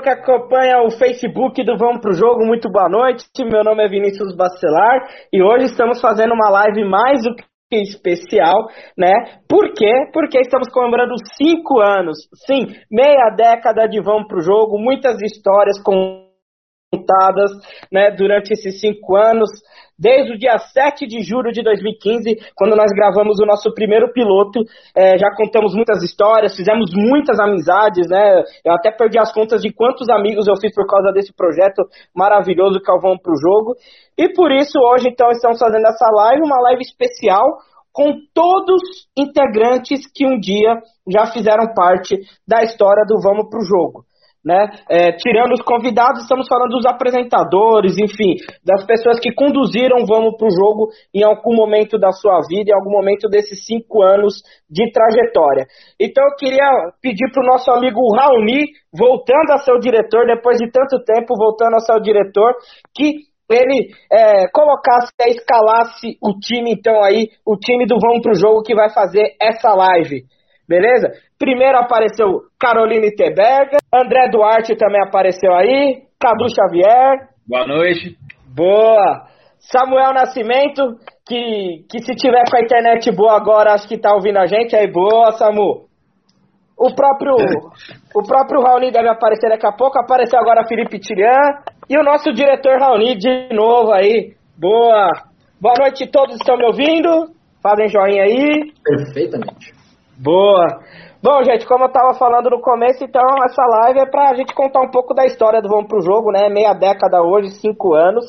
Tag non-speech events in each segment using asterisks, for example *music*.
que acompanha o Facebook do Vamos Pro Jogo, muito boa noite. Meu nome é Vinícius Bacelar e hoje estamos fazendo uma live mais do que especial, né? Por quê? Porque estamos comemorando cinco anos, sim, meia década de Vamos Pro Jogo, muitas histórias né, durante esses cinco anos desde o dia 7 de julho de 2015, quando nós gravamos o nosso primeiro piloto. É, já contamos muitas histórias, fizemos muitas amizades, né? Eu até perdi as contas de quantos amigos eu fiz por causa desse projeto maravilhoso que é o Jogo. E por isso, hoje, então, estamos fazendo essa live, uma live especial com todos integrantes que um dia já fizeram parte da história do Vamos Pro Jogo né? É, tirando os convidados, estamos falando dos apresentadores, enfim, das pessoas que conduziram Vamos para o jogo em algum momento da sua vida, em algum momento desses cinco anos de trajetória. Então eu queria pedir para o nosso amigo Raoni, voltando a ser o diretor, depois de tanto tempo, voltando a ser o diretor, que ele é, colocasse, escalasse o time, então aí, o time do Vamos para o Jogo que vai fazer essa live. Beleza? Primeiro apareceu Caroline Teberga, André Duarte também apareceu aí, Cadu Xavier. Boa noite. Boa. Samuel Nascimento, que, que se tiver com a internet boa agora, acho que tá ouvindo a gente. Aí, boa, Samu. O próprio, o próprio Raoni deve aparecer daqui a pouco. Apareceu agora Felipe Tirian. E o nosso diretor Raoni de novo aí. Boa. Boa noite, todos estão me ouvindo? Fazem joinha aí. Perfeitamente. Boa. Bom, gente, como eu estava falando no começo, então essa live é para a gente contar um pouco da história do Vamos Pro Jogo, né? Meia década hoje, cinco anos.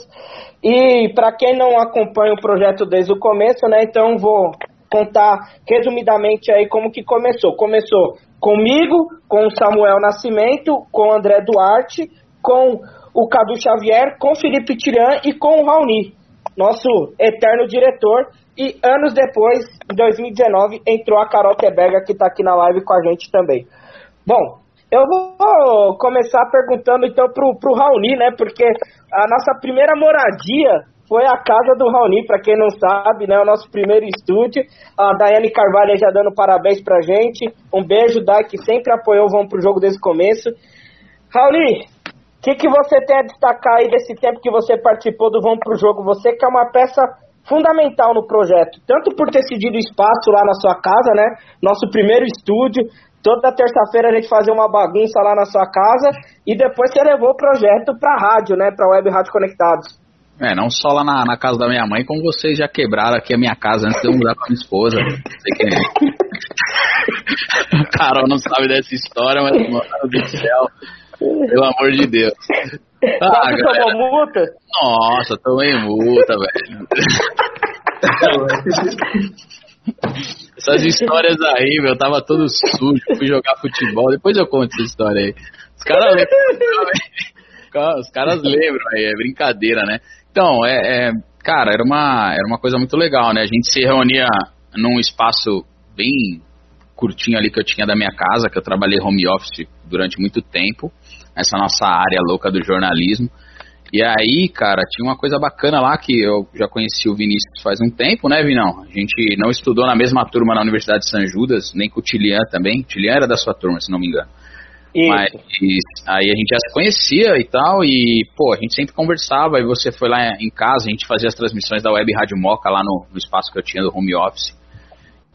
E para quem não acompanha o projeto desde o começo, né? Então vou contar resumidamente aí como que começou. Começou comigo, com o Samuel Nascimento, com o André Duarte, com o Cadu Xavier, com o Felipe Tiran e com o Raoni, nosso eterno diretor, e anos depois, em 2019, entrou a Carol Teberga, que está aqui na live com a gente também. Bom, eu vou começar perguntando então pro, pro Raoni, né? Porque a nossa primeira moradia foi a casa do Raoni, para quem não sabe, né? O nosso primeiro estúdio. A Daiane Carvalho já dando parabéns pra gente. Um beijo, Dai, que sempre apoiou o Vamos pro Jogo desde o começo. Raoni, o que, que você tem a destacar aí desse tempo que você participou do Vamos pro Jogo? Você que é uma peça fundamental no projeto, tanto por ter cedido espaço lá na sua casa, né? Nosso primeiro estúdio. Toda terça-feira a gente fazia uma bagunça lá na sua casa e depois você levou o projeto para rádio, né? Para Web Rádio Conectados. É, não só lá na, na, casa da minha mãe, como vocês já quebraram aqui a minha casa antes de eu mudar com a minha esposa. É. *laughs* Carol não sabe dessa história, mas, mano do céu, pelo amor de Deus. Ah, Você tomou multa? Nossa, tomei multa, velho. Essas histórias aí, meu, tava todo sujo, fui jogar futebol, depois eu conto essa história aí. Os caras lembram. Os caras lembram aí, é brincadeira, né? Então, é, é, cara, era uma, era uma coisa muito legal, né? A gente se reunia num espaço bem curtinho ali que eu tinha da minha casa, que eu trabalhei home office durante muito tempo essa nossa área louca do jornalismo. E aí, cara, tinha uma coisa bacana lá que eu já conheci o Vinícius faz um tempo, né, Vinão? A gente não estudou na mesma turma na Universidade de São Judas, nem com o Tilian também. O Tilian era da sua turma, se não me engano. Isso. Mas aí a gente já se conhecia e tal, e, pô, a gente sempre conversava, e você foi lá em casa, a gente fazia as transmissões da Web Rádio Moca lá no, no espaço que eu tinha do home office.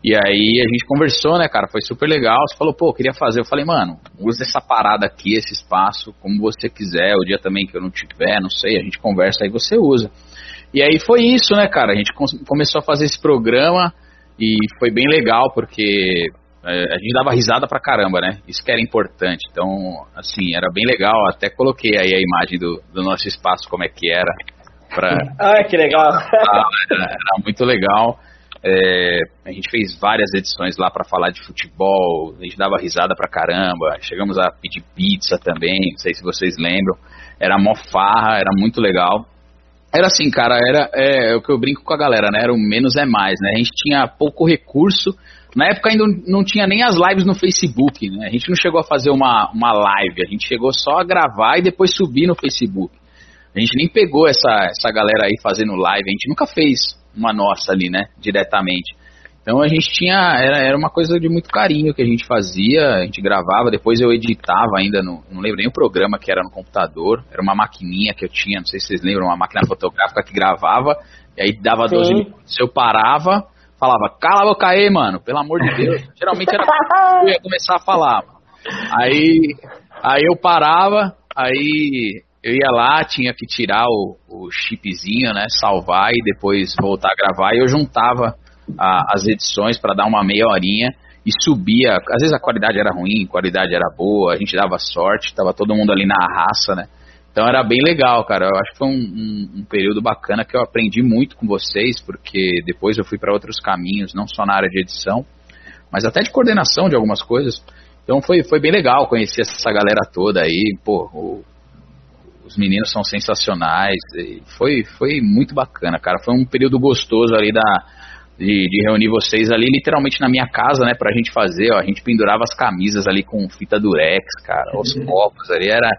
E aí a gente conversou, né, cara? Foi super legal. Você falou, pô, queria fazer. Eu falei, mano, use essa parada aqui, esse espaço, como você quiser. O dia também que eu não tiver, não sei, a gente conversa aí você usa. E aí foi isso, né, cara? A gente começou a fazer esse programa e foi bem legal porque é, a gente dava risada pra caramba, né? Isso que era importante. Então, assim, era bem legal. Até coloquei aí a imagem do, do nosso espaço, como é que era. Pra... *laughs* Ah, que legal! Era, era muito legal. É, a gente fez várias edições lá para falar de futebol, a gente dava risada pra caramba, chegamos a pedir pizza também, não sei se vocês lembram, era mó farra, era muito legal. Era assim, cara, era é, o que eu brinco com a galera, né? Era o menos é mais, né? A gente tinha pouco recurso. Na época ainda não tinha nem as lives no Facebook, né? A gente não chegou a fazer uma, uma live, a gente chegou só a gravar e depois subir no Facebook. A gente nem pegou essa, essa galera aí fazendo live, a gente nunca fez uma nossa ali, né, diretamente. Então a gente tinha, era, era uma coisa de muito carinho que a gente fazia, a gente gravava, depois eu editava ainda, no, não lembro nem o programa que era no computador, era uma maquininha que eu tinha, não sei se vocês lembram, uma máquina fotográfica que gravava, e aí dava Sim. 12 minutos, eu parava, falava, cala a boca aí, mano, pelo amor de Deus. *laughs* Geralmente era eu ia começar a falar. Aí, aí eu parava, aí eu ia lá, tinha que tirar o, o chipzinho, né, salvar e depois voltar a gravar, e eu juntava a, as edições para dar uma meia horinha e subia. Às vezes a qualidade era ruim, a qualidade era boa, a gente dava sorte, tava todo mundo ali na raça, né? Então era bem legal, cara. Eu acho que foi um, um, um período bacana que eu aprendi muito com vocês, porque depois eu fui para outros caminhos, não só na área de edição, mas até de coordenação de algumas coisas. Então foi, foi bem legal conhecer essa galera toda aí. Pô, o, os meninos são sensacionais. Foi, foi muito bacana, cara. Foi um período gostoso ali da, de, de, reunir vocês ali literalmente na minha casa, né, pra gente fazer, ó, a gente pendurava as camisas ali com fita durex, cara, os uhum. copos ali, era,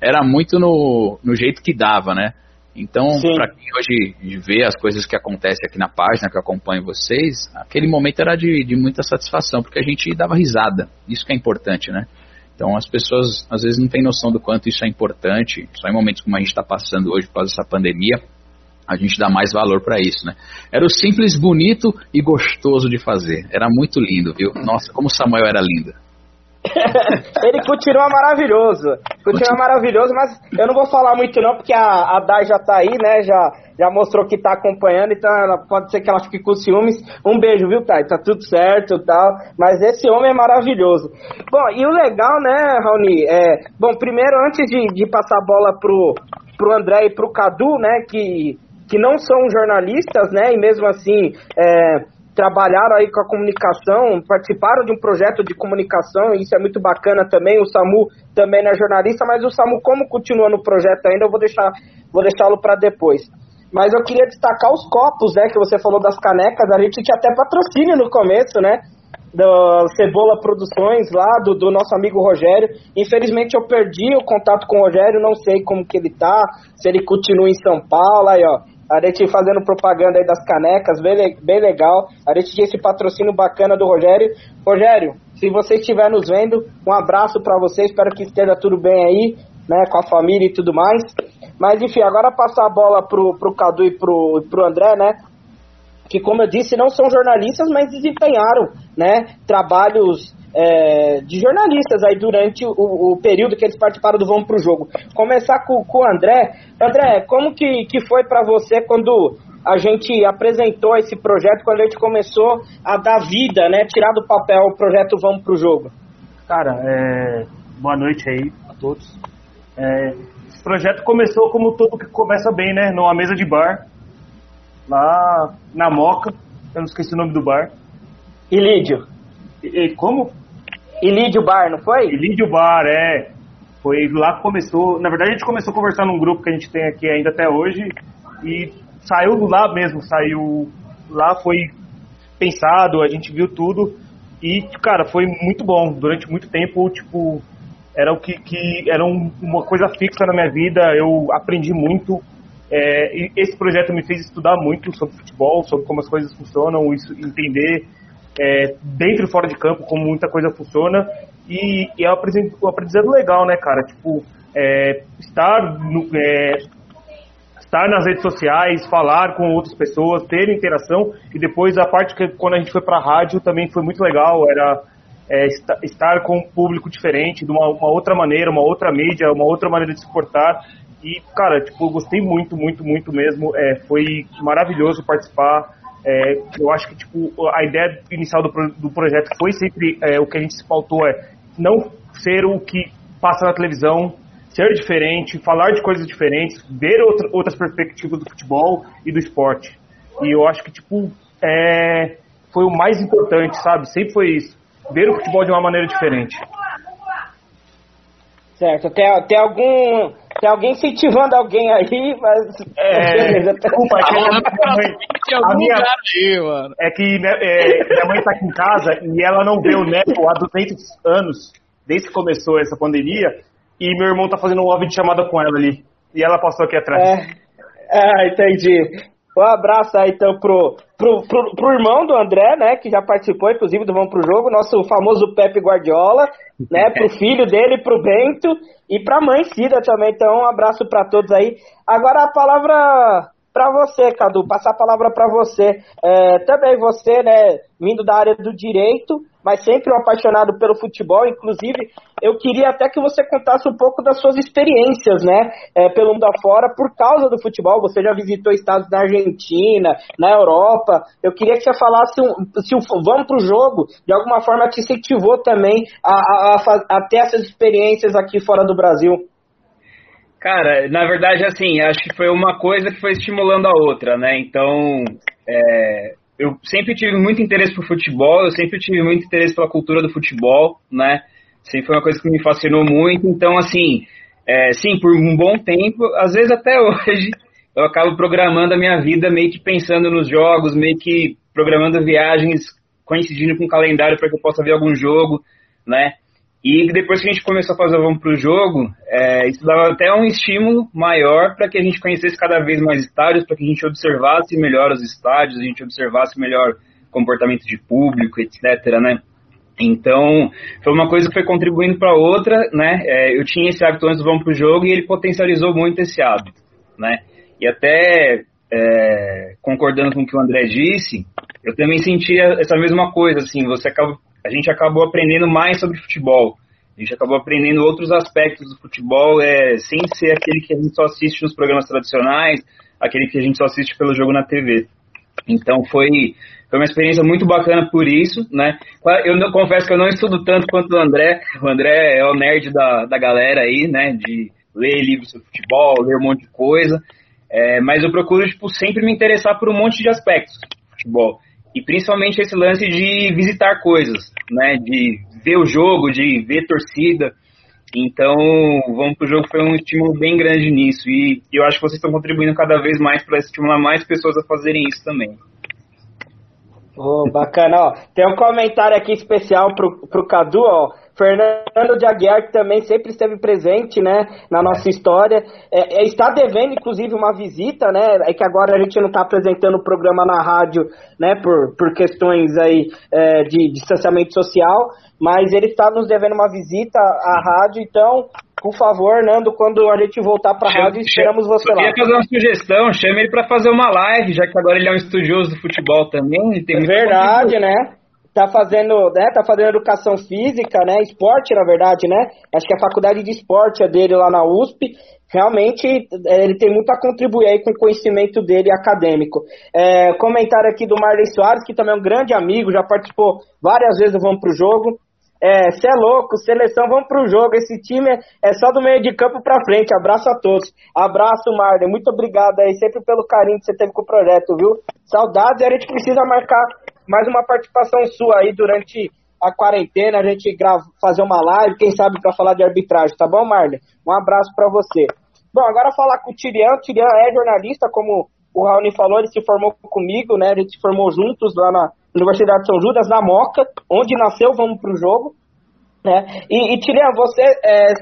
era muito no, no jeito que dava, né. Então, para quem hoje vê as coisas que acontecem aqui na página, que acompanha vocês, aquele momento era de, de muita satisfação, porque a gente dava risada, isso que é importante, né. Então as pessoas às vezes não têm noção do quanto isso é importante, só em momentos como a gente está passando hoje por causa dessa pandemia, a gente dá mais valor para isso, né? Era o simples, bonito e gostoso de fazer. Era muito lindo, viu? Nossa, como Samuel era lindo. *laughs* ele continua maravilhoso. Continua maravilhoso, mas eu não vou falar muito não, porque a, a Dai já tá aí, né? Já, já mostrou que tá acompanhando, então ela, pode ser que ela fique com ciúmes. Um beijo, viu, Thay? Tá tudo certo e tal. Mas esse homem é maravilhoso. Bom, e o legal, né, Raoni? É, bom, primeiro, antes de, de passar a bola pro, pro André e pro Cadu, né, que que não são jornalistas, né, e mesmo assim é, trabalharam aí com a comunicação, participaram de um projeto de comunicação, isso é muito bacana também. O Samu também é jornalista, mas o Samu, como continua no projeto ainda, eu vou deixar vou deixá-lo para depois. Mas eu queria destacar os copos, né, que você falou das canecas, a gente tinha até patrocínio no começo, né? do Cebola Produções lá, do, do, nosso amigo Rogério. Infelizmente eu perdi o contato com o Rogério, não sei como que ele tá, se ele continua em São Paulo, aí ó. A gente fazendo propaganda aí das canecas, bem, bem legal. A gente tinha esse patrocínio bacana do Rogério. Rogério, se você estiver nos vendo, um abraço para você, espero que esteja tudo bem aí, né, com a família e tudo mais. Mas enfim, agora passar a bola pro, pro Cadu e pro, pro André, né? Que como eu disse, não são jornalistas, mas desempenharam, né, trabalhos é, de jornalistas aí durante o, o, período que eles participaram do Vamos Pro Jogo. Começar com, com o André. André, como que, que foi para você quando a gente apresentou esse projeto, quando a gente começou a dar vida, né, tirar do papel o projeto Vamos Pro Jogo? Cara, é, boa noite aí a todos. É, esse projeto começou como tudo que começa bem, né, numa mesa de bar, lá na Moca, eu não esqueci o nome do bar. Ilídio. E, como? Ilídio Bar, não foi? Ilídio Bar, é. Foi lá que começou. Na verdade, a gente começou a conversar num grupo que a gente tem aqui ainda até hoje. E saiu lá mesmo, saiu. Lá foi pensado, a gente viu tudo. E, cara, foi muito bom. Durante muito tempo, tipo, era o que, que era um, uma coisa fixa na minha vida. Eu aprendi muito. É, esse projeto me fez estudar muito sobre futebol, sobre como as coisas funcionam, isso, entender é, dentro e fora de campo, como muita coisa funciona. E, e é um aprendizado legal, né, cara? Tipo, é, estar, no, é, estar nas redes sociais, falar com outras pessoas, ter interação. E depois a parte que quando a gente foi pra rádio também foi muito legal. Era é, estar com um público diferente, de uma, uma, outra maneira, uma outra mídia, uma outra maneira de se portar. E, cara, tipo, gostei muito, muito, muito mesmo. É, foi maravilhoso participar. É, eu acho que tipo, a ideia inicial do, do projeto foi sempre é, o que a gente se pautou é não ser o que passa na televisão, ser diferente, falar de coisas diferentes, ver outra, outras perspectivas do futebol e do esporte. E eu acho que tipo é, foi o mais importante, sabe? Sempre foi isso, ver o futebol de uma maneira diferente. Certo. Tem, tem algum tem alguém incentivando alguém aí, mas. É, *laughs* beleza, desculpa, é que minha mãe, a minha, aí, mano. É que né, é, minha mãe tá aqui em casa e ela não vê o neto há 200 anos, desde que começou essa pandemia, e meu irmão tá fazendo um de chamada com ela ali. E ela passou aqui atrás. É, ah, entendi. Um abraço aí então pro, pro, pro, pro, irmão do André, né, que já participou, inclusive, do Vamos Pro Jogo, nosso famoso Pepe Guardiola, né, *laughs* pro filho dele, pro Bento, e pra mãe Cida também, então um abraço para todos aí. Agora a palavra para você, Cadu, passar a palavra para você. É, também você, né, vindo da área do direito, mas sempre um apaixonado pelo futebol. Inclusive, eu queria até que você contasse um pouco das suas experiências, né, é, pelo mundo afora, por causa do futebol. Você já visitou estados na Argentina, na Europa. Eu queria que você falasse um, se o vamos para o jogo, de alguma forma, te incentivou também a, a, a, a ter essas experiências aqui fora do Brasil. Cara, na verdade, assim, acho que foi uma coisa que foi estimulando a outra, né? Então, é, eu sempre tive muito interesse por futebol, eu sempre tive muito interesse pela cultura do futebol, né? Sempre foi uma coisa que me fascinou muito. Então, assim, é, sim, por um bom tempo, às vezes até *laughs* hoje, eu acabo programando a minha vida meio que pensando nos jogos, meio que programando viagens coincidindo com o calendário para que eu possa ver algum jogo, né? E depois que a gente começou a fazer o Vamos pro Jogo, é, isso dava até um estímulo maior para que a gente conhecesse cada vez mais estádios, para que a gente observasse melhor os estádios, a gente observasse melhor comportamento de público, etc, né? Então, foi uma coisa que foi contribuindo para outra, né? É, eu tinha esse hábito antes do Vamos pro Jogo e ele potencializou muito esse hábito, né? E até é, concordando com o que o André disse, eu também sentia essa mesma coisa, assim, você acaba a gente acabou aprendendo mais sobre futebol. A gente acabou aprendendo outros aspectos do futebol, é, sem ser aquele que a gente só assiste nos programas tradicionais, aquele que a gente só assiste pelo jogo na TV. Então foi, foi uma experiência muito bacana por isso, né? Eu não, confesso que eu não estudo tanto quanto o André. O André é o nerd da, da galera aí, né? De ler livros sobre futebol, ler um monte de coisa. É, mas eu procuro, tipo, sempre me interessar por um monte de aspectos do futebol. E principalmente esse lance de visitar coisas, né? De ver o jogo, de ver torcida. Então, vamos pro jogo foi um estímulo bem grande nisso. E eu acho que vocês estão contribuindo cada vez mais para estimular mais pessoas a fazerem isso também. Oh, bacana, ó. Tem um comentário aqui especial pro, pro Cadu, ó. Fernando de Aguiar, que também sempre esteve presente, né, na nossa história. É, é, está devendo, inclusive, uma visita, né, é que agora a gente não está apresentando o programa na rádio, né, por, por questões aí é, de distanciamento social, mas ele está nos devendo uma visita à rádio, então, por favor, Nando, quando a gente voltar para a rádio, esperamos você lá. Eu queria fazer uma sugestão, chame ele para fazer uma live, já que agora ele é um estudioso do futebol também. Tem é verdade, né? tá fazendo, né, tá fazendo educação física, né, esporte, na verdade, né, acho que a faculdade de esporte é dele lá na USP, realmente é, ele tem muito a contribuir aí com o conhecimento dele acadêmico. É, comentário aqui do Marley Soares, que também é um grande amigo, já participou várias vezes do Vamos Pro Jogo, é, cê é louco, seleção, vamos pro jogo. Esse time é só do meio de campo pra frente. Abraço a todos. Abraço, Marley. Muito obrigado aí, sempre pelo carinho que você teve com o projeto, viu? Saudades e a gente precisa marcar mais uma participação sua aí durante a quarentena, a gente grava, fazer uma live, quem sabe para falar de arbitragem, tá bom, Marley? Um abraço para você. Bom, agora falar com o Tirian. Tirian é jornalista, como o Raoni falou, ele se formou comigo, né? A gente se formou juntos lá na Universidade de São Judas, na Moca, onde nasceu Vamos Pro Jogo. Né? E, e você, é,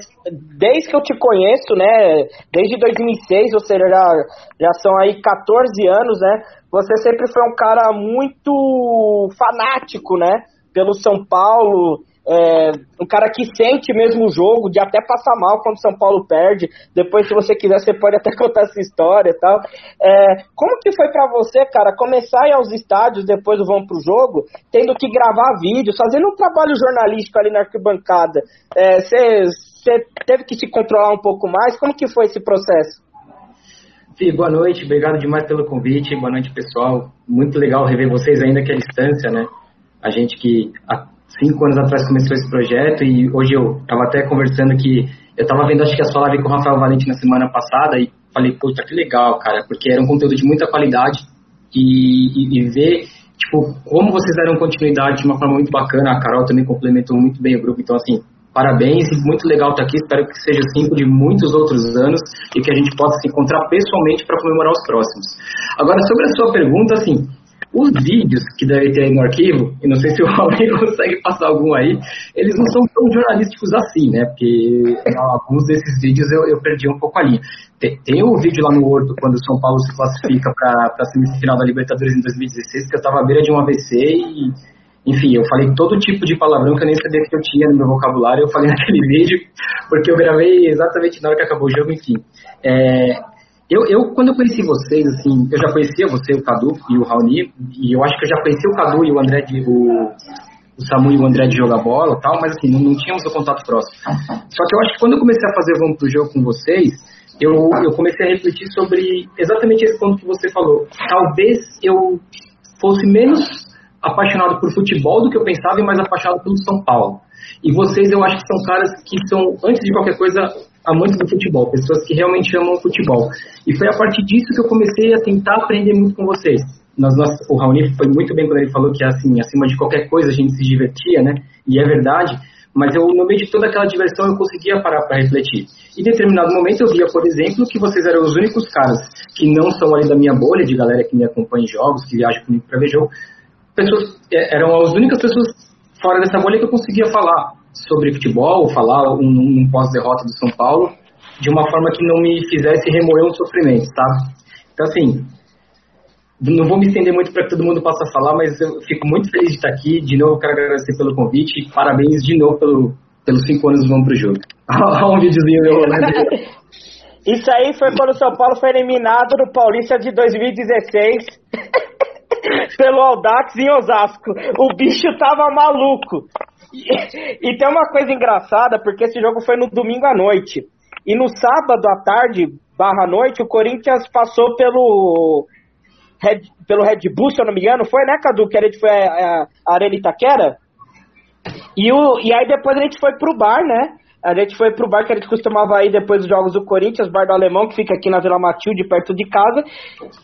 desde que eu te conheço, né, desde 2006, ou seja, já, já são aí 14 anos, né, você sempre foi um cara muito fanático, né? Pelo São Paulo, é, um cara que sente mesmo o jogo, de até passar mal quando São Paulo perde. Depois, se você quiser, você pode até *laughs* contar essa história e tal. É, como que foi para você, cara, começar a ir aos estádios depois Vão pro Jogo, tendo que gravar vídeos, fazendo um trabalho jornalístico ali na arquibancada? Você é, teve que se controlar um pouco mais? Como que foi esse processo? Fih, boa noite, obrigado demais pelo convite, boa noite pessoal. Muito legal rever vocês ainda que é a distância, né? A gente que cinco anos atrás começou esse projeto e hoje eu estava até conversando que eu estava vendo, acho que a sua live com o Rafael Valente na semana passada e falei, puta, que legal, cara, porque era um conteúdo de muita qualidade e, e, e ver, tipo, como vocês deram continuidade de uma forma muito bacana, a Carol também complementou muito bem o grupo, então assim, Parabéns muito legal estar aqui. Espero que seja cinco de muitos outros anos e que a gente possa se encontrar pessoalmente para comemorar os próximos. Agora, sobre a sua pergunta, assim, Os vídeos que devem ter aí no arquivo, e não sei se o *laughs* Raul consegue passar algum aí, eles não são tão jornalísticos assim, né? Porque alguns desses vídeos eu, eu perdi um pouco a linha. Tem, tem o vídeo lá no Horto, quando o São Paulo se classifica para a semifinal da Libertadores em 2016, que eu estava à beira de um AVC e, enfim, eu falei todo tipo de palavrão que eu nem sabia que eu tinha no meu vocabulário, eu falei *laughs* naquele vídeo, porque eu gravei exatamente na hora que acabou o jogo, enfim. É, eu, eu, quando eu conheci vocês, assim, eu já conhecia você, o Cadu e o Raoni, e eu acho que eu já conheci o Cadu e o André de, o, o Samu e o André de jogar bola e tal, mas assim, não, não tínhamos o contato próximo. Só que eu acho que quando eu comecei a fazer Vamos Pro Jogo com vocês, eu, eu comecei a refletir sobre exatamente esse ponto que você falou. Talvez eu fosse menos apaixonado por futebol do que eu pensava e mais apaixonado pelo São Paulo. E vocês, eu acho que são caras que são, antes de qualquer coisa, amantes do futebol, pessoas que realmente amam o futebol. E foi a partir disso que eu comecei a tentar aprender muito com vocês. O Raoni foi muito bem quando ele falou que, assim, acima de qualquer coisa a gente se divertia, né? E é verdade. Mas eu, no meio de toda aquela diversão, eu conseguia parar para refletir. E em determinado momento eu via, por exemplo, que vocês eram os únicos caras que não são ali da minha bolha, de galera que me acompanha em jogos, que viaja comigo para ver jogo. Pessoas, é, eram as únicas pessoas fora dessa bolha que eu conseguia falar sobre futebol, falar um, um pós-derrota do São Paulo, de uma forma que não me fizesse remoer um sofrimento, tá? Então, assim, não vou me estender muito para que todo mundo possa falar, mas eu fico muito feliz de estar aqui. De novo, quero agradecer pelo convite e parabéns de novo pelo, pelos cinco anos do Vamos Pro Jogo. *laughs* Olha um videozinho meu *laughs* Isso aí foi quando o São Paulo foi eliminado no Paulista de 2016 *laughs* pelo Aldax em Osasco. O bicho tava maluco. *laughs* E, tem uma coisa engraçada, porque esse jogo foi no domingo à noite. E no sábado à tarde, barra noite, o Corinthians passou pelo Red, pelo Red Bull, se eu não me engano, foi, né, Cadu? Que a gente foi a, a Arena Itaquera. E, o, e aí depois a gente foi pro bar, né? A gente foi pro bar que a gente costumava ir depois dos jogos do Corinthians, bar do Alemão, que fica aqui na Vila Matilde, perto de casa.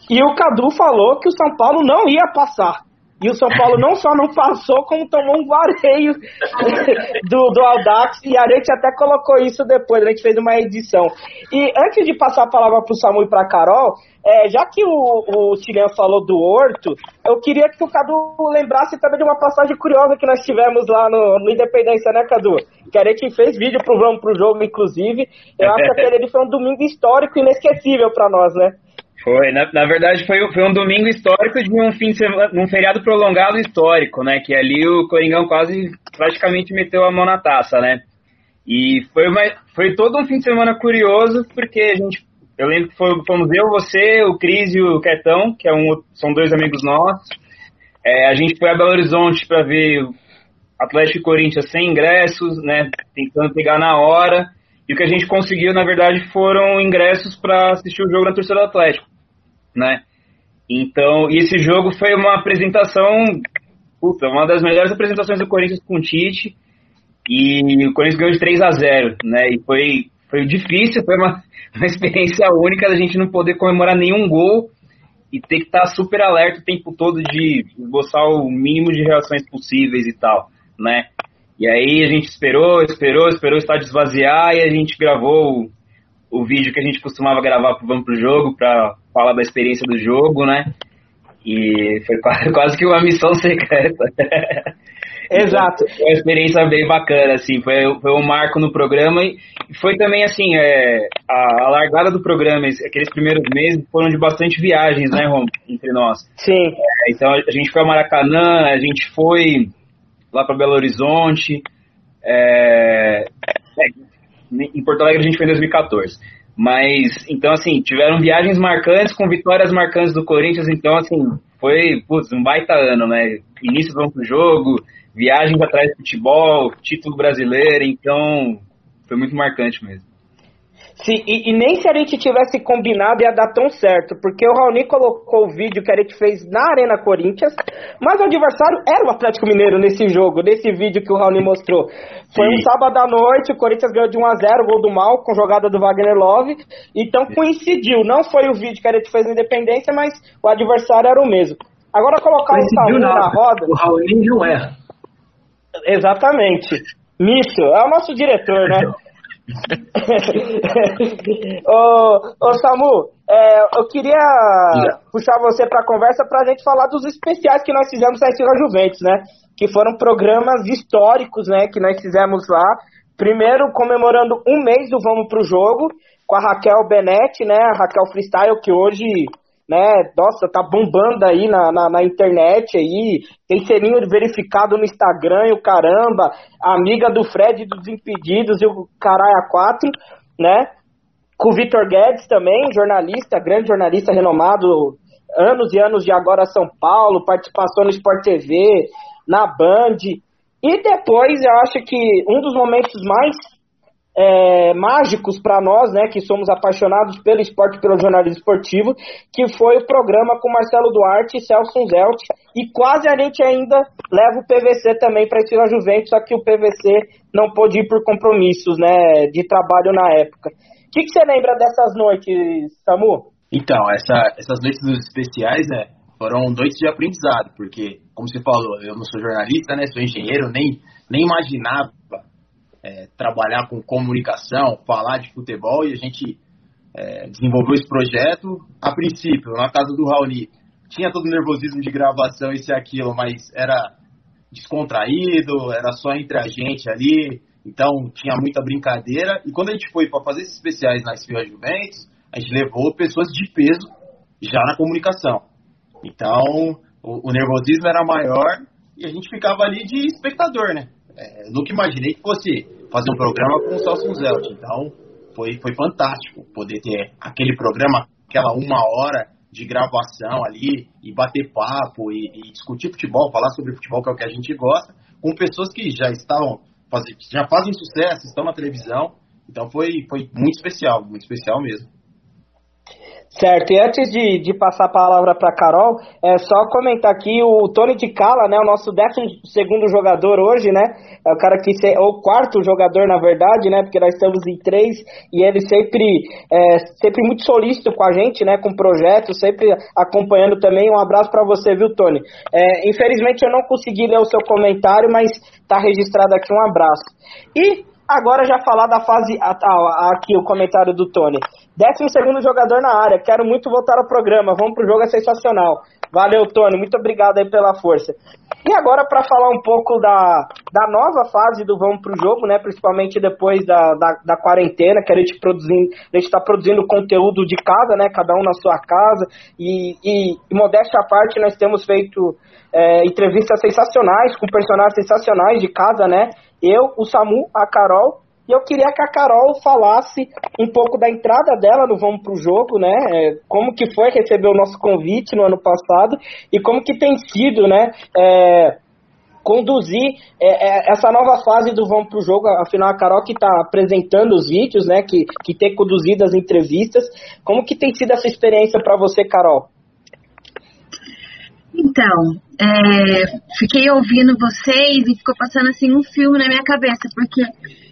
E o Cadu falou que o São Paulo não ia passar. E o São Paulo não só não passou, como tomou um vareio *laughs* do, do Aldax. E a gente até colocou isso depois, a gente fez uma edição. E antes de passar a palavra para o Samu e para a Carol, é, já que o, o Tilian falou do Horto, eu queria que o Cadu lembrasse também de uma passagem curiosa que nós tivemos lá no, no Independência, né, Cadu? Que a gente fez vídeo pro pro Jogo, inclusive. Eu acho que aquele foi um domingo histórico inesquecível para nós, né? Foi, na, na verdade foi, foi um domingo histórico de um fim de semana, um feriado prolongado histórico, né? Que ali o Coringão quase praticamente meteu a mão na taça, né? E foi, uma, foi todo um fim de semana curioso, porque a gente. Eu lembro que fomos eu, você, o Cris e o Quetão, que é um, são dois amigos nossos. É, a gente foi a Belo Horizonte para ver Atlético e Corinthians sem ingressos, né? Tentando pegar na hora. E o que a gente conseguiu, na verdade, foram ingressos para assistir o jogo na torcida do Atlético né? Então, e esse jogo foi uma apresentação, puta, uma das melhores apresentações do Corinthians com o Tite. E o Corinthians ganhou de 3 a 0 né? E foi, foi difícil, foi uma, *laughs* uma experiência única da gente não poder comemorar nenhum gol e ter que estar super alerta o tempo todo de esboçar o mínimo de reações possíveis e tal, né? E aí a gente esperou, esperou, esperou o estádio esvaziar e a gente gravou o, o vídeo que a gente costumava gravar pro Vamos Pro Jogo para fala da experiência do jogo, né? E foi *laughs* quase, quase que uma missão secreta. *laughs* Exato. Foi uma experiência bem bacana, assim, foi, foi um marco no programa e foi também, assim, é, a, a largada do programa, aqueles primeiros meses foram de bastante viagens, né, Rom, entre nós. Sim. É, então a gente foi ao Maracanã, a gente foi lá para Belo Horizonte, é, é, em Porto Alegre a gente foi em 2014. Mas, então, assim, tiveram viagens marcantes com vitórias marcantes do Corinthians, então, assim, foi, putz, um baita ano, né? Início do jogo, viagens atrás do futebol, título brasileiro, então, foi muito marcante mesmo. Sim, e, e, nem se a gente tivesse combinado ia dar tão certo, porque o Raoni colocou o vídeo que a gente fez na Arena Corinthians, mas o adversário era o Atlético Mineiro nesse jogo, nesse vídeo que o Raoni mostrou. Foi Sim. um sábado à noite, o Corinthians ganhou de 1 a 0 gol do Mal, com jogada do Wagner Love, então coincidiu, não foi o vídeo que a gente fez na Independência, mas o adversário era o mesmo. Agora colocar o Saúl na roda... O Raoni não erra. Exatamente. Nisso, é o nosso diretor, né? *laughs* ô, ô, Samu, é, eu queria puxar você para a conversa para a gente falar dos especiais que nós fizemos na Estila Juventus, né? Que foram programas históricos, né? Que nós fizemos lá. Primeiro, comemorando um mês do Vamos Pro Jogo, com a Raquel Benetti, né? A Raquel Freestyle, que hoje, né? Nossa, tá bombando aí na, na, na internet aí. Tem selinho verificado no Instagram e o caramba. Amiga do Fred dos Impedidos e o Caralho a 4, né? com o Vitor Guedes também, jornalista, grande jornalista renomado, anos e anos de Agora São Paulo, participação no Sport TV, na Band. E depois eu acho que um dos momentos mais é, mágicos para nós, né, que somos apaixonados pelo esporte e pelo jornalismo esportivo, que foi o programa com Marcelo Duarte e Celso Zelt, e quase a gente ainda leva o PVC também para a Juventus, só que o PVC não pôde ir por compromissos, né, de trabalho na época. O que, que você lembra dessas noites, Samu? Então, essa, essas noites dos especiais, né, foram noites de aprendizado, porque, como você falou, eu não sou jornalista, né, sou engenheiro, nem, nem imaginava é, trabalhar com comunicação, falar de futebol, e a gente é, desenvolveu esse projeto, a princípio, na casa do Raoni. Tinha todo o nervosismo de gravação, isso e aquilo, mas era descontraído, era só entre a gente ali, então tinha muita brincadeira. E quando a gente foi para fazer esses especiais na Esfirra Juventus, a gente levou pessoas de peso já na comunicação. Então o, o nervosismo era maior e a gente ficava ali de espectador, né? É, nunca imaginei que fosse fazer um programa com o Celso Zelt. Então foi, foi fantástico poder ter aquele programa, aquela uma hora de gravação ali e bater papo e, e discutir futebol, falar sobre futebol, que é o que a gente gosta, com pessoas que já estavam já fazem sucesso, estão na televisão. Então foi, foi muito especial, muito especial mesmo. Certo, e antes de, de passar a palavra para Carol, é só comentar aqui o Tony de Cala, né, o nosso décimo segundo jogador hoje, né, é o cara que, se, ou quarto jogador na verdade, né, porque nós estamos em três, e ele sempre, é, sempre muito solícito com a gente, né, com projetos, sempre acompanhando também, um abraço para você, viu, Tony? É, infelizmente eu não consegui ler o seu comentário, mas tá registrado aqui um abraço. E Agora já falar da fase. Aqui o comentário do Tony. Décimo segundo jogador na área. Quero muito voltar ao programa. Vamos pro jogo, é sensacional. Valeu, Tony. Muito obrigado aí pela força. E agora para falar um pouco da, da nova fase do Vamos pro Jogo, né? Principalmente depois da, da, da quarentena, que a gente a gente está produzindo conteúdo de casa, né? Cada um na sua casa. E, e, e modéstia à parte, nós temos feito é, entrevistas sensacionais, com personagens sensacionais de casa, né? Eu, o Samu, a Carol, e eu queria que a Carol falasse um pouco da entrada dela no Vamos Pro Jogo, né? É, como que foi receber o nosso convite no ano passado e como que tem sido, né? É, conduzir é, é essa nova fase do Vamos Pro Jogo, afinal a Carol que está apresentando os vídeos, né? Que, que tem conduzido as entrevistas. Como que tem sido essa experiência para você, Carol? Então, é, fiquei ouvindo vocês e ficou passando assim um filme na minha cabeça, porque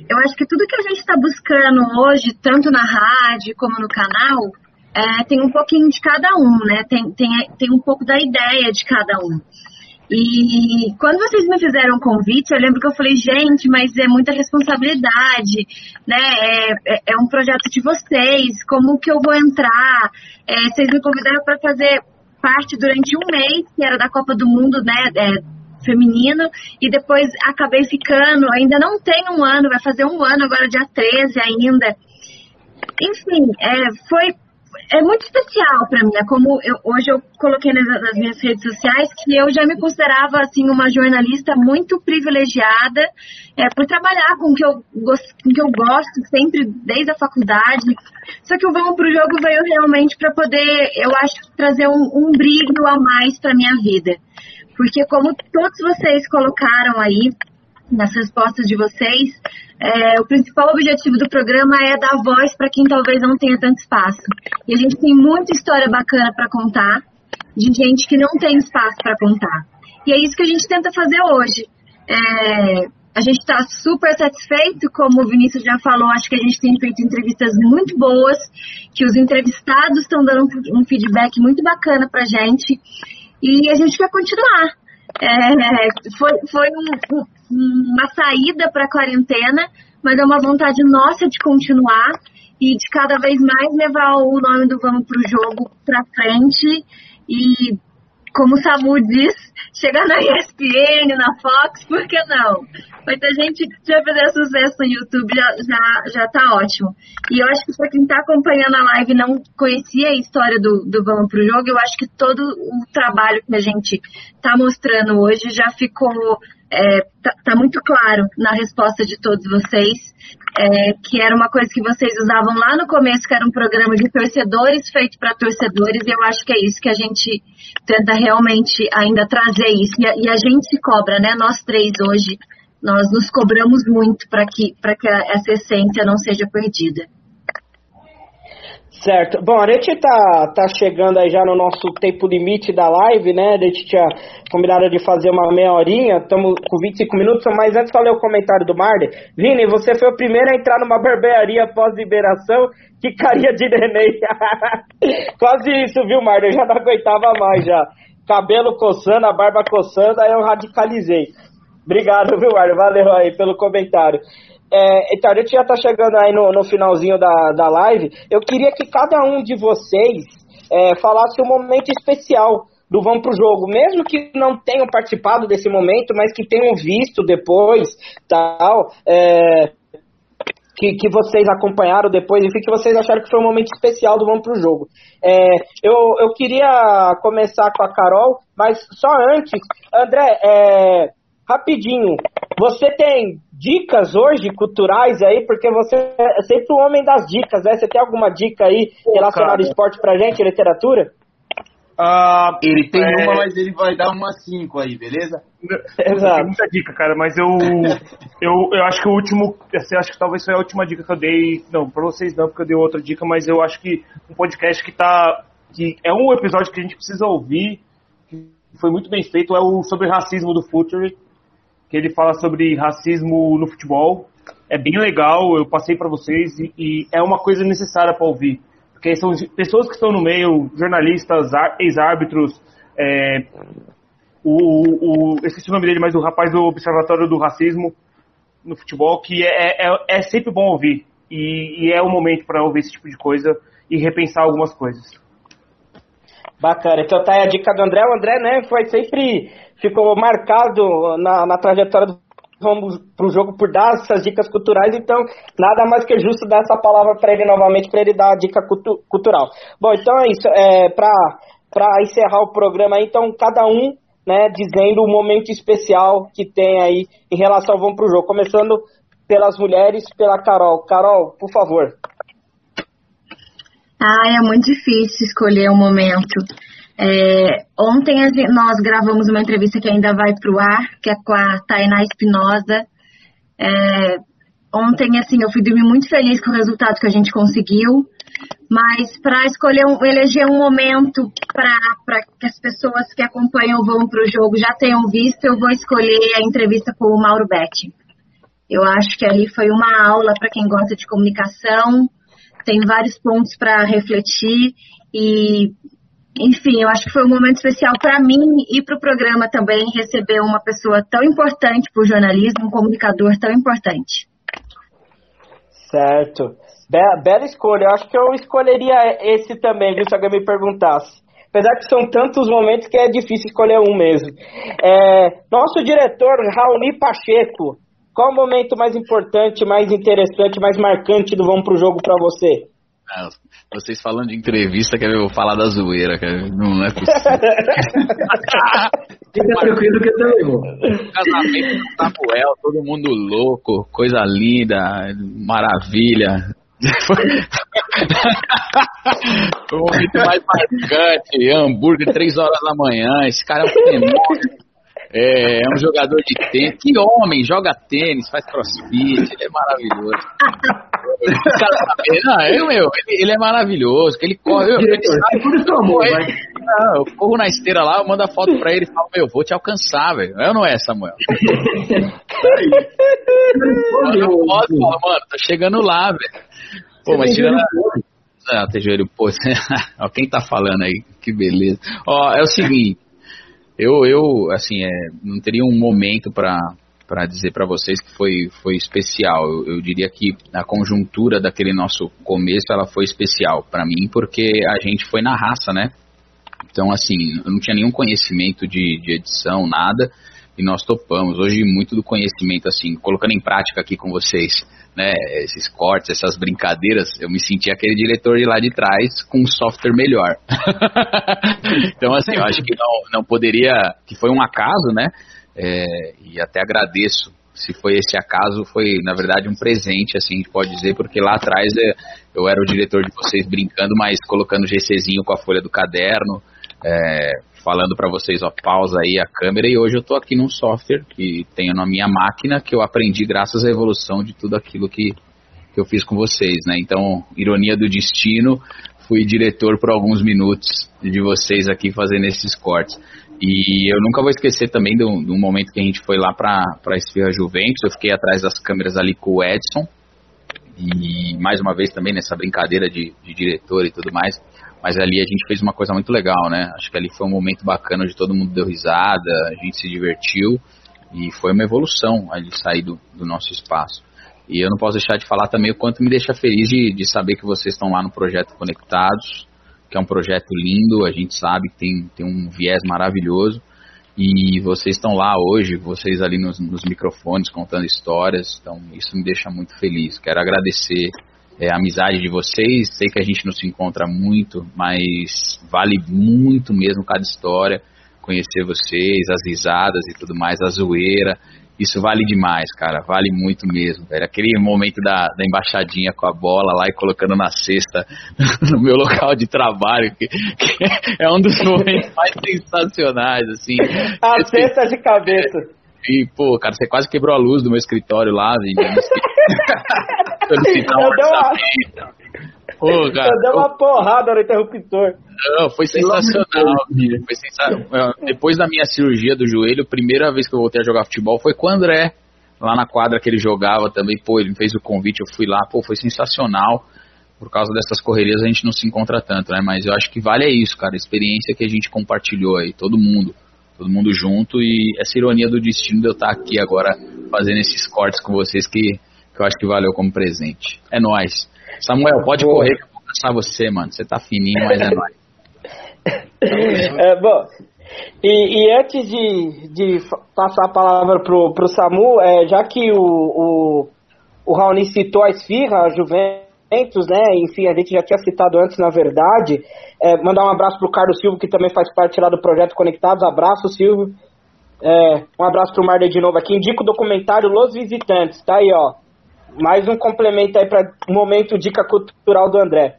eu acho que tudo que a gente está buscando hoje, tanto na rádio como no canal, é, tem um pouquinho de cada um, né? Tem, tem, tem um pouco da ideia de cada um. E quando vocês me fizeram o convite, eu lembro que eu falei, gente, mas é muita responsabilidade, né? É, é, é um projeto de vocês, como que eu vou entrar? É, vocês me convidaram para fazer parte durante um mês, que era da Copa do Mundo, né? É, feminino e depois acabei ficando, ainda não tem um ano, vai fazer um ano agora, dia 13 ainda. Enfim, é, foi é muito especial para mim. É como eu, hoje eu coloquei nas, nas, minhas redes sociais que eu já me considerava assim uma jornalista muito privilegiada é, por trabalhar com o que eu, com que eu gosto sempre desde a faculdade. Só que o Vamos pro Jogo veio realmente para poder, eu acho, trazer um, um brilho a mais para minha vida. Porque como todos vocês colocaram aí, nas respostas de vocês, é, o principal objetivo do programa é dar voz para quem talvez não tenha tanto espaço. E a gente tem muita história bacana para contar, de gente que não tem espaço para contar. E é isso que a gente tenta fazer hoje. É, a gente está super satisfeito, como o Vinícius já falou, acho que a gente tem feito entrevistas muito boas, que os entrevistados estão dando um feedback muito bacana para a gente. E a gente quer continuar. É, foi foi um, uma saída para a quarentena, mas é uma vontade nossa de continuar. e de cada vez mais levar o nome do Vamos Pro Jogo para frente e, como o Samu diz, chegar na ESPN, na Fox, por que não? Muita gente já fizer sucesso no YouTube já, já, já tá ótimo. E eu acho que para quem está acompanhando a live e não conhecia a história do, do Vamos Pro Jogo, eu acho que todo o trabalho que a gente está mostrando hoje já ficou é, tá, tá, muito claro na resposta de todos vocês, é, que era uma coisa que vocês usavam lá no começo, que era um programa de torcedores feito para torcedores, e eu acho que é isso que a gente tenta realmente ainda trazer isso. E a, e a gente se cobra, né? Nós três hoje, nós nos cobramos muito para que, que essa essência não seja perdida. Certo. Bom, a gente tá, tá chegando aí já no nosso tempo limite da live, né? A gente tinha combinado de fazer uma meia horinha, estamos com 25 minutos, mas antes falei o comentário do Marder. Vini, você foi o primeiro a entrar numa barbearia pós-liberação que caria de neném. *laughs* Quase isso, viu, Marder? Eu já não aguentava mais já. Cabelo coçando, a barba coçando, aí eu radicalizei. Obrigado, viu, Marder? Valeu aí pelo comentário. É, então, a gente já está chegando aí no, no finalzinho da, da live. Eu queria que cada um de vocês é, falasse um momento especial do Vamos Pro Jogo, mesmo que não tenham participado desse momento, mas que tenham visto depois, tal, é, que, que vocês acompanharam depois, enfim, que vocês acharam que foi um momento especial do Vamos Pro Jogo. É, eu, eu queria começar com a Carol, mas só antes, André, é, rapidinho, você tem dicas hoje culturais aí, porque você é sempre o homem das dicas, né? Você tem alguma dica aí relacionada ao esporte pra gente, literatura? Uh, ele tem é... uma, mas ele vai dar uma 5 aí, beleza? Exato. Tem muita dica, cara, mas eu, *laughs* eu, eu acho que o último, assim, acho que talvez foi a última dica que eu dei, não, pra vocês não, porque eu dei outra dica, mas eu acho que um podcast que tá, que é um episódio que a gente precisa ouvir, que foi muito bem feito, é o sobre racismo do Future, que ele fala sobre racismo no futebol. É bem legal, eu passei para vocês e, e, é uma coisa necessária para ouvir. Porque são pessoas que estão no meio, jornalistas, ex-árbitros, é, o, o, esqueci o nome dele, mas o rapaz do Observatório do Racismo no futebol, que é, é, é sempre bom ouvir. E, e é o momento para ouvir esse tipo de coisa e repensar algumas coisas. Bacana. Então tá aí a dica do André. O André, né, foi sempre ficou marcado na, na trajetória do vamos pro jogo por dar essas dicas culturais, então nada mais que justo dar essa palavra para ele novamente, para ele dar a dica cultu cultural. Bom, então é isso, é, para encerrar o programa, então cada um né, dizendo um momento especial que tem aí em relação ao Vamos pro Jogo, começando pelas mulheres, pela Carol. Carol, por favor. Ah, é muito difícil escolher um momento. É, ontem nós gravamos uma entrevista que ainda vai para o ar, que é com a Tainá Espinosa. É, ontem, assim, eu fui dormir muito feliz com o resultado que a gente conseguiu, mas para escolher, um, eleger um momento para que as pessoas que acompanham vão para o jogo já tenham visto, eu vou escolher a entrevista com o Mauro Betti. Eu acho que ali foi uma aula para quem gosta de comunicação, tem vários pontos para refletir e enfim, eu acho que foi um momento especial para mim e para o programa também receber uma pessoa tão importante para o jornalismo, um comunicador tão importante. Certo. Be bela escolha. Eu acho que eu escolheria esse também, viu, se alguém me perguntasse. Apesar que são tantos momentos que é difícil escolher um mesmo. É, nosso diretor, Raoni Pacheco, qual o momento mais importante, mais interessante, mais marcante do Vamos Pro Jogo para você? Ah, vocês falando de entrevista, quer ver eu falar da zoeira, cara. Não, não é possível. *laughs* Fica tranquilo que eu também vou. Casamento do Samuel, todo mundo louco, coisa linda, maravilha. *laughs* Foi o momento mais marcante, hambúrguer, três horas da manhã, esse cara é um fenômeno. É, é um jogador de tênis. Que homem, joga tênis, faz crossfit, ele é maravilhoso. não, eu, meu, ele, ele, é maravilhoso, que ele corre. Eu, ele sabe, por isso amor, eu, não, eu corro na esteira lá, eu mando a foto pra ele e falo, meu, vou te alcançar, velho. É ou não é, Samuel? eu posso, mano, tô chegando lá, velho. Pô, mas tirando. Ah, tem joelho, pô. *laughs* Ó, quem tá falando aí? Que beleza. Ó, é o seguinte. Eu, eu assim, é, não teria um momento para para dizer para vocês que foi, foi especial. Eu, eu, diria que a conjuntura daquele nosso começo ela foi especial para mim porque a gente foi na raça, né? Então assim, eu não tinha nenhum conhecimento de, de edição, nada, e nós topamos. Hoje muito do conhecimento assim, colocando em prática aqui com vocês, né? Esses cortes, essas brincadeiras, eu me senti aquele diretor de lá de trás com um software melhor. *laughs* então assim, eu acho que não, não poderia, que foi um acaso, né? É, e até agradeço se foi esse acaso, foi na verdade um presente, assim, a gente pode dizer, porque lá atrás é, eu era o diretor de vocês brincando, mas colocando GCzinho com a folha do caderno, é, falando para vocês, ó, pausa aí a câmera, e hoje eu tô aqui num software que tenho na minha máquina, que eu aprendi graças à evolução de tudo aquilo que, que eu fiz com vocês, né? Então, ironia do destino, fui diretor por alguns minutos de vocês aqui fazendo esses cortes. E eu nunca vou esquecer também do, do momento que a gente foi lá para a Esfirra Juventus. Eu fiquei atrás das câmeras ali com o Edson. E mais uma vez também nessa brincadeira de, de diretor e tudo mais. Mas ali a gente fez uma coisa muito legal, né? Acho que ali foi um momento bacana onde todo mundo deu risada, a gente se divertiu. E foi uma evolução ali sair do, do nosso espaço. E eu não posso deixar de falar também o quanto me deixa feliz de, de saber que vocês estão lá no projeto Conectados que é um projeto lindo, a gente sabe que tem, tem um viés maravilhoso. E vocês estão lá hoje, vocês ali nos, nos microfones contando histórias, então isso me deixa muito feliz. Quero agradecer é, amizade de vocês, sei que a gente não se encontra muito, mas vale muito mesmo cada história, conhecer vocês, as risadas e tudo mais, a zoeira isso vale demais, cara. Vale muito mesmo, velho. Aquele momento da, da embaixadinha com a bola lá e colocando na cesta *laughs* no meu local de trabalho, que, que é um dos momentos *laughs* mais sensacionais, assim. A cesta de cabeça. E, pô, cara, você quase quebrou a luz do meu escritório lá, gente. *laughs* Eu dei uma... Pô, *laughs* cara, eu dei uma porrada no interruptor. Não, foi sensacional, filho. Foi sensacional. Depois da minha cirurgia do joelho, a primeira vez que eu voltei a jogar futebol foi com o André, lá na quadra que ele jogava também. Pô, ele me fez o convite, eu fui lá, pô, foi sensacional. Por causa dessas correrias a gente não se encontra tanto, né? Mas eu acho que vale é isso, cara. A experiência que a gente compartilhou aí, todo mundo. Todo mundo junto e essa ironia do destino de eu estar aqui agora fazendo esses cortes com vocês que, que eu acho que valeu como presente. É nós. Samuel, pode Boa. correr que eu vou caçar você, mano. Você tá fininho, mas é nóis. É, bom, e, e, antes de, de passar a palavra pro, pro Samu, é, já que o, o, o Raoni citou a Esfirra, a Juventus, né? Enfim, a gente já tinha citado antes, na verdade. É, mandar um abraço pro Carlos Silva, que também faz parte lá do projeto Conectados. Abraço, Silvio. É, um abraço pro Marder de novo aqui. Indica o documentário Los Visitantes, tá aí, ó mais um complemento aí para o momento dica cultural do André.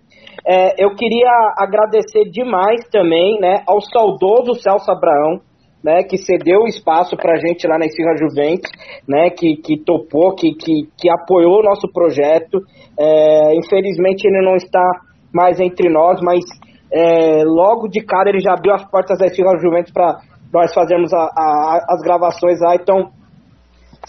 É, eu queria agradecer demais também né, ao saudoso Celso Abraão, né, que cedeu o espaço para a gente lá na Esfirra Juventus, né, que, que topou, que, que, que apoiou o nosso projeto. É, infelizmente ele não está mais entre nós, mas é, logo de cara ele já abriu as portas da Esfirra Juventus para nós fazermos a, a, as gravações lá. Então,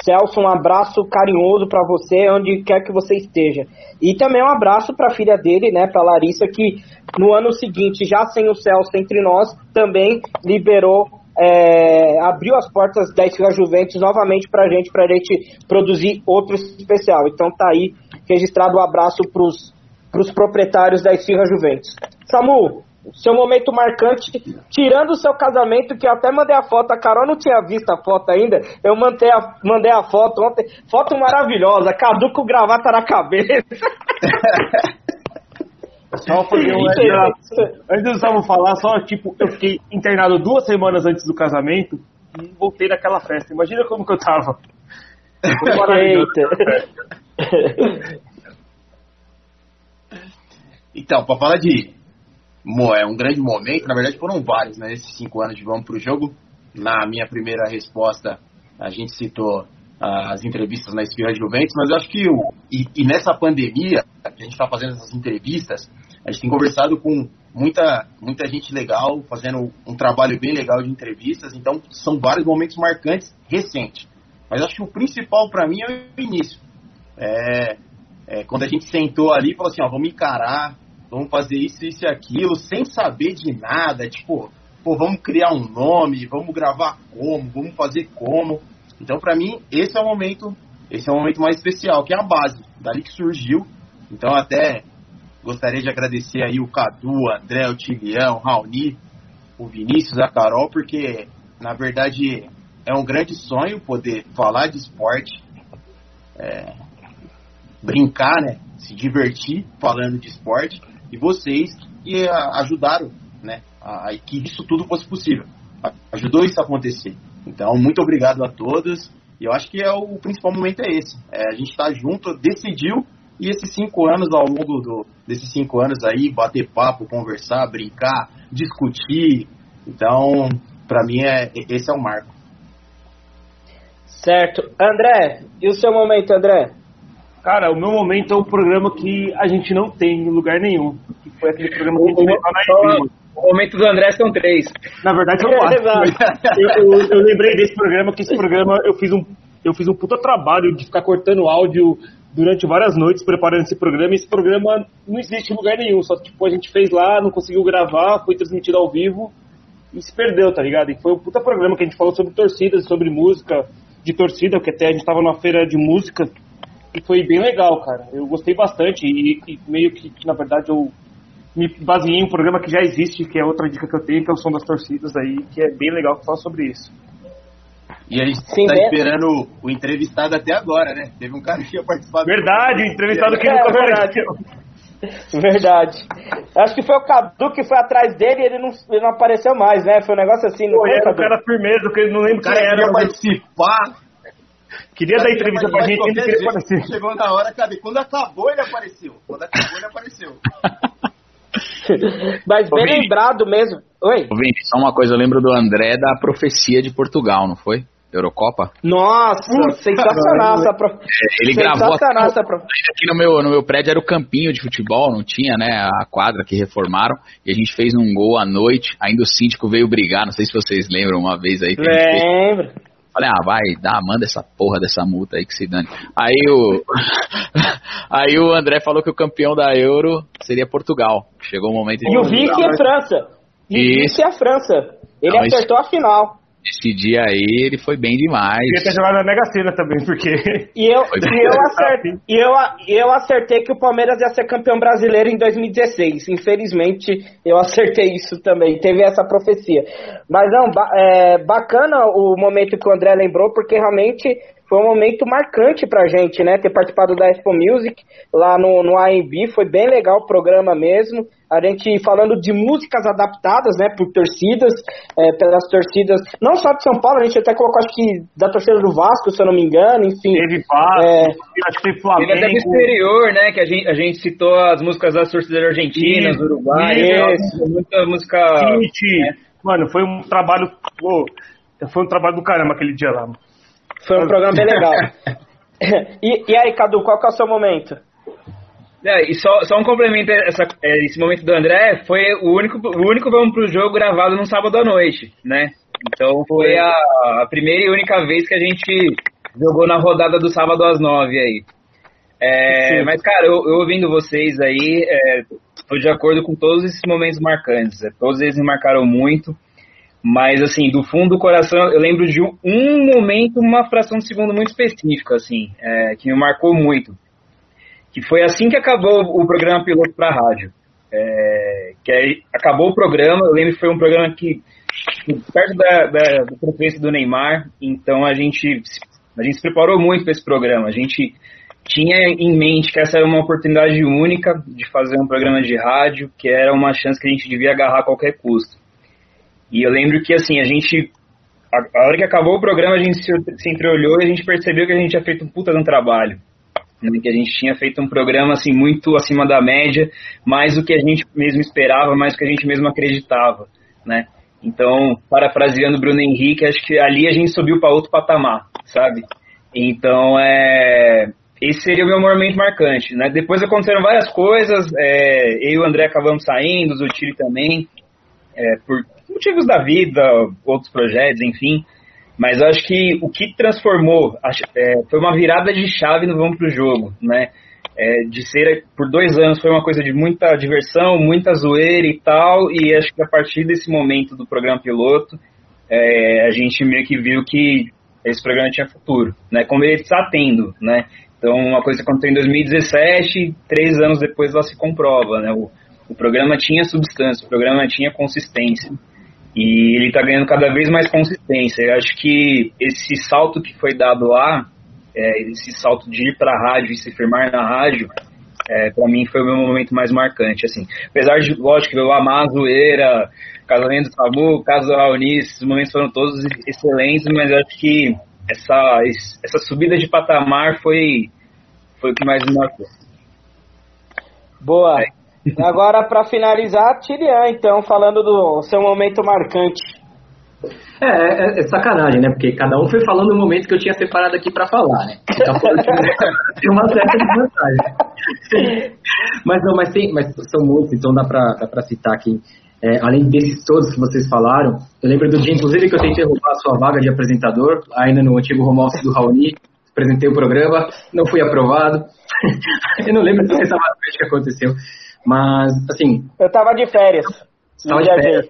Celso, um abraço carinhoso para você, onde quer que você esteja. E também um abraço para a filha dele, né, para Larissa, que no ano seguinte, já sem o Celso entre nós, também liberou, é, abriu as portas da Esfirra Juventus novamente para gente, para a gente produzir outro especial. Então tá aí registrado o um abraço para os proprietários da Esfirra Juventus. Samu, seu momento marcante, tirando o seu casamento, que eu até mandei a foto, a Carol não tinha visto a foto ainda, eu mandei a, mandei a foto ontem, foto maravilhosa, Cadu com gravata na cabeça. *laughs* Só fazer um Antes do falar, só tipo, eu fiquei internado duas semanas antes do casamento e voltei naquela festa. Imagina como que eu tava. Eita. Então, pra falar de é um grande momento. Na verdade, foram vários, né? Esses cinco anos de Vamos para o Jogo. Na minha primeira resposta, a gente citou uh, as entrevistas na Esfirra de Juventus, mas eu acho que o, e, e nessa pandemia, que a gente está fazendo essas entrevistas, a gente tem conversado com muita, muita gente legal, fazendo um trabalho bem legal de entrevistas, então são vários momentos marcantes recentes. Mas acho que o principal para mim é o início. É, é, quando a gente sentou ali e falou assim, ó, vamos encarar vamos fazer isso, isso e aquilo, sem saber de nada, tipo, pô, vamos criar um nome, vamos gravar como, vamos fazer como. Então, para mim, esse é o momento, esse é o momento mais especial, que é a base, dali que surgiu. Então, até gostaria de agradecer aí o Cadu, o André, o Tilião, o Raoni, o Vinícius, a Carol, porque na verdade é um grande sonho poder falar de esporte, é, brincar, né, se divertir falando de esporte e vocês que ajudaram, né, a, a que isso tudo fosse possível, ajudou isso a acontecer. Então muito obrigado a todos e eu acho que é o, o principal momento é esse, é, a gente está junto, decidiu e esses cinco anos ao longo do, desses cinco anos aí bater papo, conversar, brincar, discutir, então para mim é esse é o marco. Certo. André, e o seu momento, André? Cara, o meu momento é um programa que a gente não tem em lugar nenhum. Que foi aquele programa que a gente lá na O momento do André são três. Na verdade, são *laughs* quatro. eu, eu, eu, lembrei desse programa, que esse programa eu fiz um, eu fiz um puta trabalho de ficar cortando áudio durante várias noites preparando esse programa. E esse programa não existe em lugar nenhum. Só que tipo, a gente fez lá, não conseguiu gravar, foi transmitido ao vivo e se perdeu, tá ligado? E foi um puta programa que a gente falou sobre torcidas, sobre música de torcida, porque até a gente tava numa feira de música e foi bem legal, cara. Eu gostei bastante e, e meio que, na verdade, eu me baseei em um programa que já existe, que é outra dica que eu tenho, que é o Som das Torcidas aí, que é bem legal que fala sobre isso. E a gente Sim, tá né? esperando o entrevistado até agora, né? Teve um cara que ia participar. Verdade, o entrevistado que é, nunca apareceu. Verdade. Acho que foi o Cadu que foi atrás dele e ele não, ele não apareceu mais, né? Foi um negócio assim. Pô, foi, era o cara firmeza, que ele não lembra quem era. Queria participar. Queria dar entrevista pra gente, ele queria aparecer. Chegou na hora, cadê? Quando acabou, ele apareceu. Quando acabou, ele apareceu. *laughs* Mas bem Ô, lembrado mesmo. Oi. Ô, Vini, só uma coisa, eu lembro do André da profecia de Portugal, não foi? Eurocopa? Nossa, sensacional essa pro... Ele gravou essa pro... aqui no meu, no meu prédio era o campinho de futebol, não tinha, né, a quadra que reformaram, e a gente fez um gol à noite, ainda o síndico veio brigar, não sei se vocês lembram uma vez aí. Lembro. Falei, ah, vai, dá, manda essa porra dessa multa aí que se dane. Aí o, *laughs* aí o André falou que o campeão da Euro seria Portugal. Chegou o momento de. E o vice é França. E o vice é a França. Ele não, acertou a final. Esse dia aí ele foi bem demais. Queria ter jogado na Mega Sena também, porque. E eu, e eu, acertei, e eu, eu acertei que o Palmeiras ia ser campeão brasileiro em 2016. Infelizmente, eu acertei isso também. Teve essa profecia. Mas não, é bacana o momento que o André lembrou, porque realmente foi um momento marcante pra gente, né? Ter participado da Expo Music lá no, no AMB, foi bem legal o programa mesmo. A gente falando de músicas adaptadas, né, por torcidas, é, pelas torcidas, não só de São Paulo, a gente até colocou, acho que da torcida do Vasco, se eu não me engano, enfim. Teve Vasco, é, acho que Flamengo. Teve até do exterior, né, que a gente, a gente citou as músicas das torcidas argentinas, Sim, Uruguai, muita música... Né? Mano, foi um trabalho, pô, foi um trabalho do caramba aquele dia lá, foi um programa bem legal. *laughs* e, e aí, Cadu, qual que é o seu momento? É, e só, só um complemento, essa, é, esse momento do André foi o único, o único vamos pro jogo gravado num sábado à noite, né? Então foi a, a primeira e única vez que a gente jogou na rodada do sábado às nove aí. É, mas, cara, eu, eu, ouvindo vocês aí, é, tô de acordo com todos esses momentos marcantes. É, todos eles me marcaram muito. Mas, assim, do fundo do coração, eu lembro de um, momento, uma fração de segundo muito específica, assim, é, que me marcou muito. Que foi assim que acabou o programa piloto para rádio. É, que aí, acabou o programa, eu lembro que foi um programa que, perto da, da, da preferência do Neymar, então a gente, a gente se preparou muito para esse programa. A gente tinha em mente que essa era uma oportunidade única de fazer um programa de rádio, que era uma chance que a gente devia agarrar a qualquer custo. E eu lembro que, assim, a gente. A, a hora que acabou o programa, a gente se, se entreolhou e a gente percebeu que a gente tinha feito um puta de um trabalho. Né, que a gente tinha feito um programa, assim, muito acima da média, mais do que a gente mesmo esperava, mais do que a gente mesmo acreditava, né? Então, parafraseando Bruno Henrique, acho que ali a gente subiu para outro patamar, sabe? Então, é, esse seria o meu momento marcante, né? Depois aconteceram várias coisas, é, eu e o André acabamos saindo, o Zutili também, é, por motivos da vida, outros projetos, enfim. Mas eu acho que o que transformou é, foi uma virada de chave no Vamos pro Jogo, né? É, de ser por dois anos foi uma coisa de muita diversão, muita zoeira e tal, e acho que a partir desse momento do programa piloto, é, a gente meio que viu que esse programa tinha futuro, né? Como ele está tendo, né? Então, uma coisa que aconteceu em 2017, três anos depois ela se comprova, né? O, o programa tinha substância, o programa tinha consistência. E ele está ganhando cada vez mais consistência. Eu acho que esse salto que foi dado lá, é, esse salto de ir para a rádio e se firmar na rádio, é, para mim foi o meu momento mais marcante. Assim. Apesar de, lógico, eu amar a zoeira, casamento do Samu, caso do Raoni, esses momentos foram todos excelentes, mas eu acho que essa, essa subida de patamar foi, foi o que mais me marcou. Boa. É. Agora, para finalizar, Tirian, então, falando do seu momento marcante. É, é, é, sacanagem, né? Porque cada um foi falando o momento que eu tinha separado aqui para falar, né? Então, tem uma certa desvantagem. *laughs* mas não, mas tem, mas são muitos, então dá para dá pra citar aqui. É, além desses todos que vocês falaram, eu lembro do dia, inclusive, que eu tentei roubar a sua vaga de apresentador, ainda no antigo home office do Raoni, apresentei o programa, não fui aprovado. *laughs* eu não lembro exatamente o que aconteceu. Mas, assim. Eu tava de férias. Tava de férias.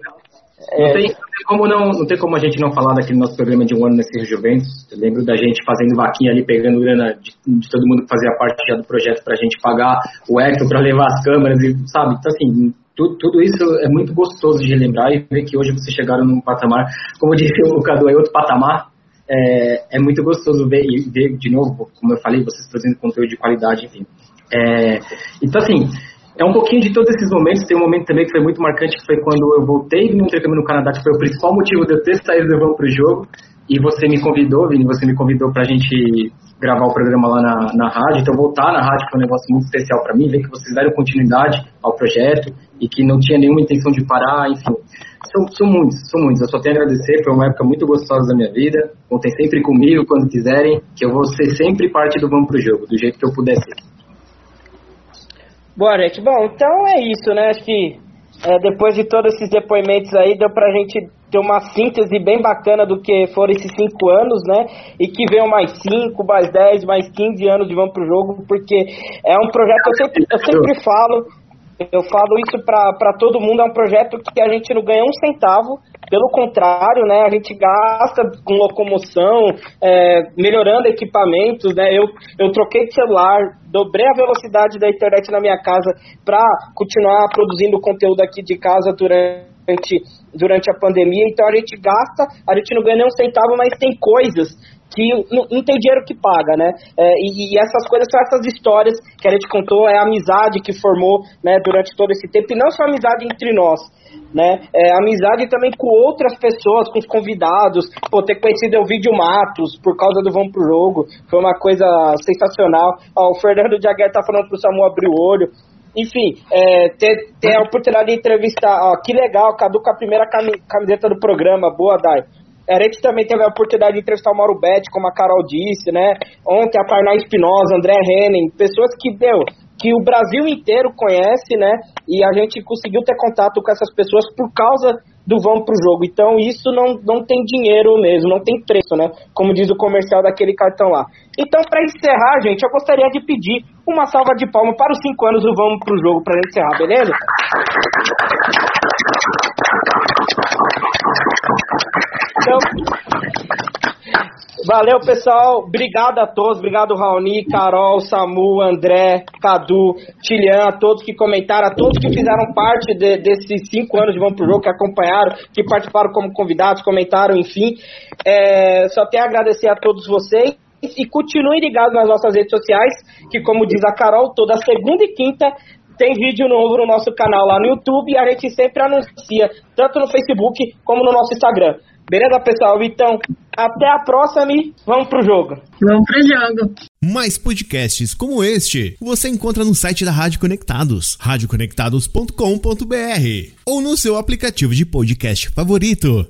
Não, é. tem, não, tem, como não, não tem como a gente não falar daquele nosso programa de um ano nesse Juventus. Eu lembro da gente fazendo vaquinha ali, pegando grana de, de todo mundo que fazia parte já do projeto pra gente pagar o Hector pra levar as câmeras, e, sabe? Então, assim, tudo, tudo, isso é muito gostoso de relembrar e ver que hoje vocês chegaram num patamar, como *laughs* disse o Cadu, é outro patamar. É, é muito gostoso ver ver de novo, como eu falei, vocês produzindo conteúdo de qualidade, enfim. É, então, assim, é um pouquinho de todos esses momentos. Tem um momento também que foi muito marcante, que foi quando eu voltei no intercâmbio no Canadá, que foi o principal motivo de eu ter saído do vão para o jogo. E você me convidou, Vini, você me convidou para a gente gravar o programa lá na, na rádio. Então, voltar na rádio foi um negócio muito especial para mim, ver que vocês deram continuidade ao projeto e que não tinha nenhuma intenção de parar, enfim. São, são muitos, são muitos. Eu só tenho a agradecer, foi uma época muito gostosa da minha vida. Contem sempre comigo quando quiserem, que eu vou ser sempre parte do Vamos Pro Jogo, do jeito que eu puder ser. Boa, gente. Bom, então é isso, né? Acho que é, depois de todos esses depoimentos aí, deu pra gente ter uma síntese bem bacana do que foram esses cinco anos, né? E que venham mais cinco, mais dez, mais quinze anos de Vamos Pro Jogo, porque é um projeto, eu sempre, eu sempre falo, eu falo isso para todo mundo, é um projeto que a gente não ganha um centavo, pelo contrário, né, a gente gasta com locomoção, é, melhorando equipamentos, né, eu, eu troquei de celular, dobrei a velocidade da internet na minha casa para continuar produzindo conteúdo aqui de casa durante, durante a pandemia, então a gente gasta, a gente não ganha nem um centavo, mas tem coisas que não, não, tem dinheiro que paga, né? É, e, e, essas coisas são essas histórias que a gente contou, é a amizade que formou né, durante todo esse tempo, e não só amizade entre nós, né? É, amizade também com outras pessoas, com os convidados, pô, ter conhecido o Vídeo Matos por causa do Vamos Pro Jogo, foi uma coisa sensacional. Ó, o Fernando Jaguer tá falando pro Samu abrir o olho. Enfim, é, ter, ter a oportunidade de entrevistar, ó, que legal, Cadu com a primeira camiseta do programa, boa, Dai. A gente também teve a oportunidade de entrevistar o Mauro Betti, como a Carol disse, né? Ontem a Parná Espinosa, André Henning, pessoas que, deu que o Brasil inteiro conhece, né? E a gente conseguiu ter contato com essas pessoas por causa do vão pro jogo. Então isso não, não tem dinheiro mesmo, não tem preço, né? Como diz o comercial daquele cartão lá. Então, para encerrar, gente, eu gostaria de pedir uma salva de palmas para os cinco anos do Vamos pro Jogo, para encerrar, beleza? Então, valeu pessoal, obrigado a todos, obrigado Raoni, Carol, Samu, André, Cadu, Tilian, a todos que comentaram, a todos que fizeram parte de, desses cinco anos de Vamos Pro Jogo, que acompanharam, que participaram como convidados, comentaram, enfim. É, só tenho a agradecer a todos vocês e continuem ligados nas nossas redes sociais, que como diz a Carol, toda segunda e quinta tem vídeo novo no nosso canal lá no YouTube e a gente sempre anuncia, tanto no Facebook como no nosso Instagram. Beleza, pessoal? Então, até a próxima e vamos pro jogo. Vamos pro jogo. Mais podcasts como este você encontra no site da Rádio Conectados, radioconectados.com.br ou no seu aplicativo de podcast favorito.